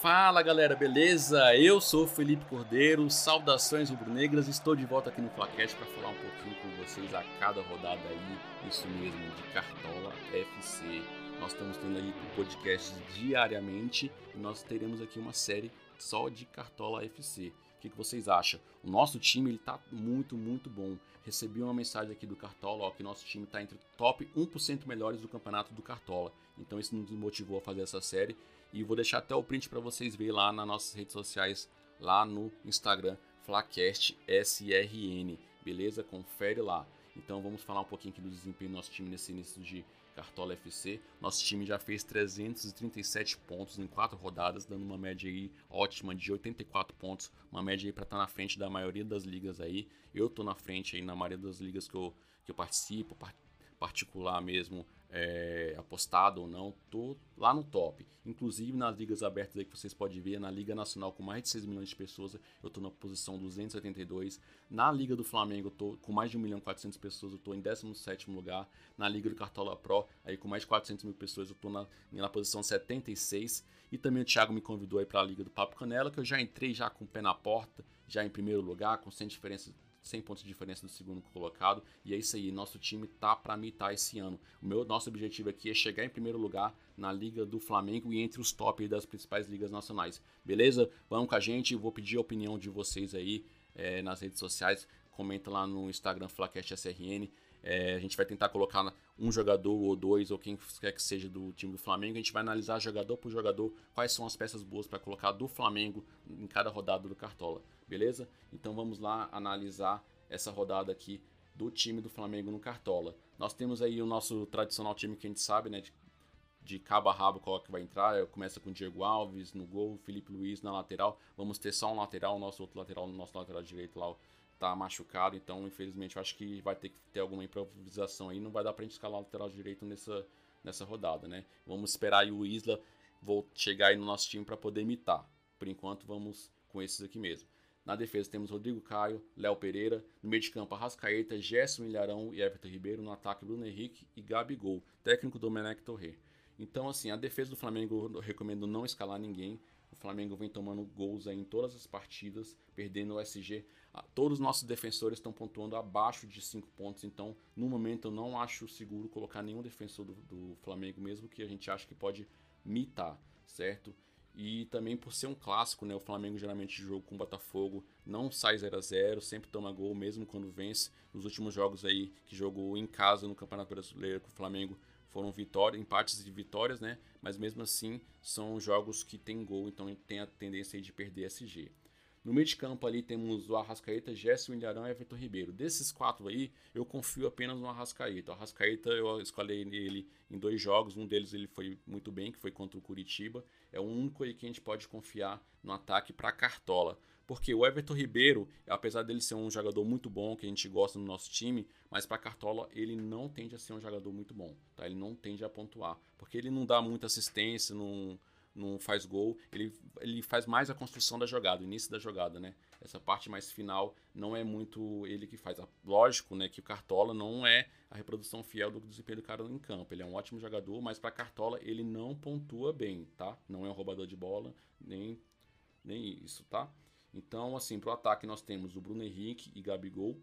Fala galera, beleza? Eu sou Felipe Cordeiro, saudações rubro-negras, estou de volta aqui no Flacast para falar um pouquinho com vocês a cada rodada aí, isso mesmo, de Cartola FC. Nós estamos tendo aí podcasts diariamente e nós teremos aqui uma série só de Cartola FC. O que, que vocês acham? O nosso time ele tá muito, muito bom. Recebi uma mensagem aqui do Cartola, ó, que nosso time está entre top 1% melhores do campeonato do Cartola. Então isso nos motivou a fazer essa série e vou deixar até o print para vocês verem lá nas nossas redes sociais, lá no Instagram, FlaCastSRN, beleza? Confere lá. Então vamos falar um pouquinho aqui do desempenho do nosso time nesse início de Cartola FC. Nosso time já fez 337 pontos em quatro rodadas, dando uma média aí ótima de 84 pontos, uma média aí para estar tá na frente da maioria das ligas aí. Eu tô na frente aí na maioria das ligas que eu, que eu participo, particular mesmo, é, apostado ou não, tô lá no top. Inclusive nas ligas abertas aí que vocês podem ver, na Liga Nacional com mais de 6 milhões de pessoas, eu tô na posição 272. Na Liga do Flamengo, eu tô com mais de 1 milhão e 400 pessoas, eu tô em 17 lugar. Na Liga do Cartola Pro, aí com mais de 400 mil pessoas, eu tô na, na posição 76. E também o Thiago me convidou aí para a Liga do Papo Canela, que eu já entrei já com o pé na porta, já em primeiro lugar, com 100 diferenças 100 pontos de diferença do segundo colocado. E é isso aí, nosso time tá para mitar esse ano. O meu nosso objetivo aqui é chegar em primeiro lugar na Liga do Flamengo e entre os top das principais ligas nacionais. Beleza? Vamos com a gente, vou pedir a opinião de vocês aí é, nas redes sociais. Comenta lá no Instagram FlaCastSRN. É, a gente vai tentar colocar um jogador ou dois, ou quem quer que seja do time do Flamengo. A gente vai analisar jogador por jogador quais são as peças boas para colocar do Flamengo em cada rodada do Cartola beleza? Então vamos lá analisar essa rodada aqui do time do Flamengo no Cartola. Nós temos aí o nosso tradicional time que a gente sabe, né? De, de cabo a rabo qual que vai entrar. Começa com Diego Alves no gol, Felipe Luiz na lateral. Vamos ter só um lateral, o nosso outro lateral, nosso lateral direito lá tá machucado, então infelizmente eu acho que vai ter que ter alguma improvisação aí. Não vai dar pra gente escalar o lateral direito nessa, nessa rodada, né? Vamos esperar aí o Isla vou chegar aí no nosso time para poder imitar. Por enquanto vamos com esses aqui mesmo. Na defesa temos Rodrigo Caio, Léo Pereira. No meio de campo, Arrascaeta, Gerson Ilharão e Everton Ribeiro. No ataque, Bruno Henrique e Gabigol. Técnico Domenech Torre. Então, assim, a defesa do Flamengo eu recomendo não escalar ninguém. O Flamengo vem tomando gols em todas as partidas, perdendo o SG. Ah, todos os nossos defensores estão pontuando abaixo de 5 pontos, então no momento eu não acho seguro colocar nenhum defensor do, do Flamengo, mesmo que a gente ache que pode mitar, certo? E também por ser um clássico, né? O Flamengo geralmente joga com o Botafogo, não sai 0 a 0 sempre toma gol, mesmo quando vence. Nos últimos jogos aí que jogou em casa no Campeonato Brasileiro com o Flamengo foram vitórias, empates e vitórias, né? Mas mesmo assim são jogos que tem gol, então tem a tendência de perder SG. No meio de campo ali temos o Arrascaeta, Gerson Ilharão e Everton Ribeiro. Desses quatro aí, eu confio apenas no Arrascaeta. O Arrascaeta eu escolhi ele em dois jogos, um deles ele foi muito bem, que foi contra o Curitiba. É o único aí que a gente pode confiar no ataque para Cartola. Porque o Everton Ribeiro, apesar dele ser um jogador muito bom, que a gente gosta no nosso time, mas para Cartola ele não tende a ser um jogador muito bom, tá? Ele não tende a pontuar, porque ele não dá muita assistência, não não faz gol, ele, ele faz mais a construção da jogada, o início da jogada, né? Essa parte mais final não é muito ele que faz. Lógico, né, que o Cartola não é a reprodução fiel do desempenho do cara em campo. Ele é um ótimo jogador, mas para Cartola ele não pontua bem, tá? Não é um roubador de bola, nem nem isso, tá? Então, assim, pro ataque nós temos o Bruno Henrique e Gabigol.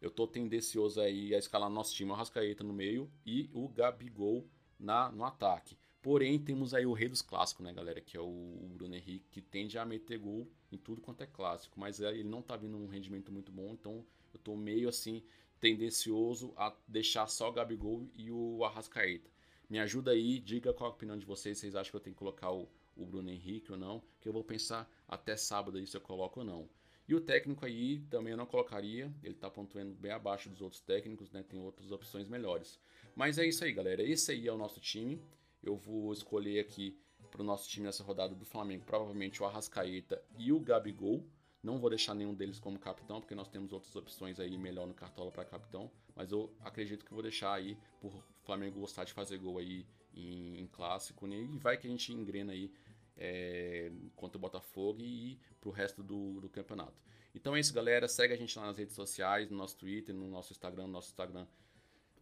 Eu tô tendencioso aí a escalar nosso time, o Rascaeta no meio e o Gabigol na, no ataque. Porém, temos aí o rei dos clássicos, né, galera? Que é o Bruno Henrique, que tende a meter gol em tudo quanto é clássico. Mas é, ele não tá vindo um rendimento muito bom, então eu tô meio assim, tendencioso a deixar só o Gabigol e o Arrascaeta. Me ajuda aí, diga qual a opinião de vocês. Vocês acham que eu tenho que colocar o, o Bruno Henrique ou não? Que eu vou pensar até sábado aí se eu coloco ou não. E o técnico aí também eu não colocaria, ele tá pontuando bem abaixo dos outros técnicos, né? Tem outras opções melhores. Mas é isso aí, galera. Esse aí é o nosso time eu vou escolher aqui para o nosso time nessa rodada do Flamengo, provavelmente o Arrascaeta e o Gabigol. Não vou deixar nenhum deles como capitão, porque nós temos outras opções aí melhor no Cartola para capitão. Mas eu acredito que vou deixar aí por Flamengo gostar de fazer gol aí em, em clássico. Né? E vai que a gente engrena aí é, contra o Botafogo e para o resto do, do campeonato. Então é isso, galera. Segue a gente lá nas redes sociais, no nosso Twitter, no nosso Instagram, no nosso Instagram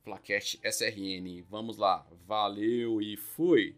Flacast SRN. Vamos lá, valeu e fui!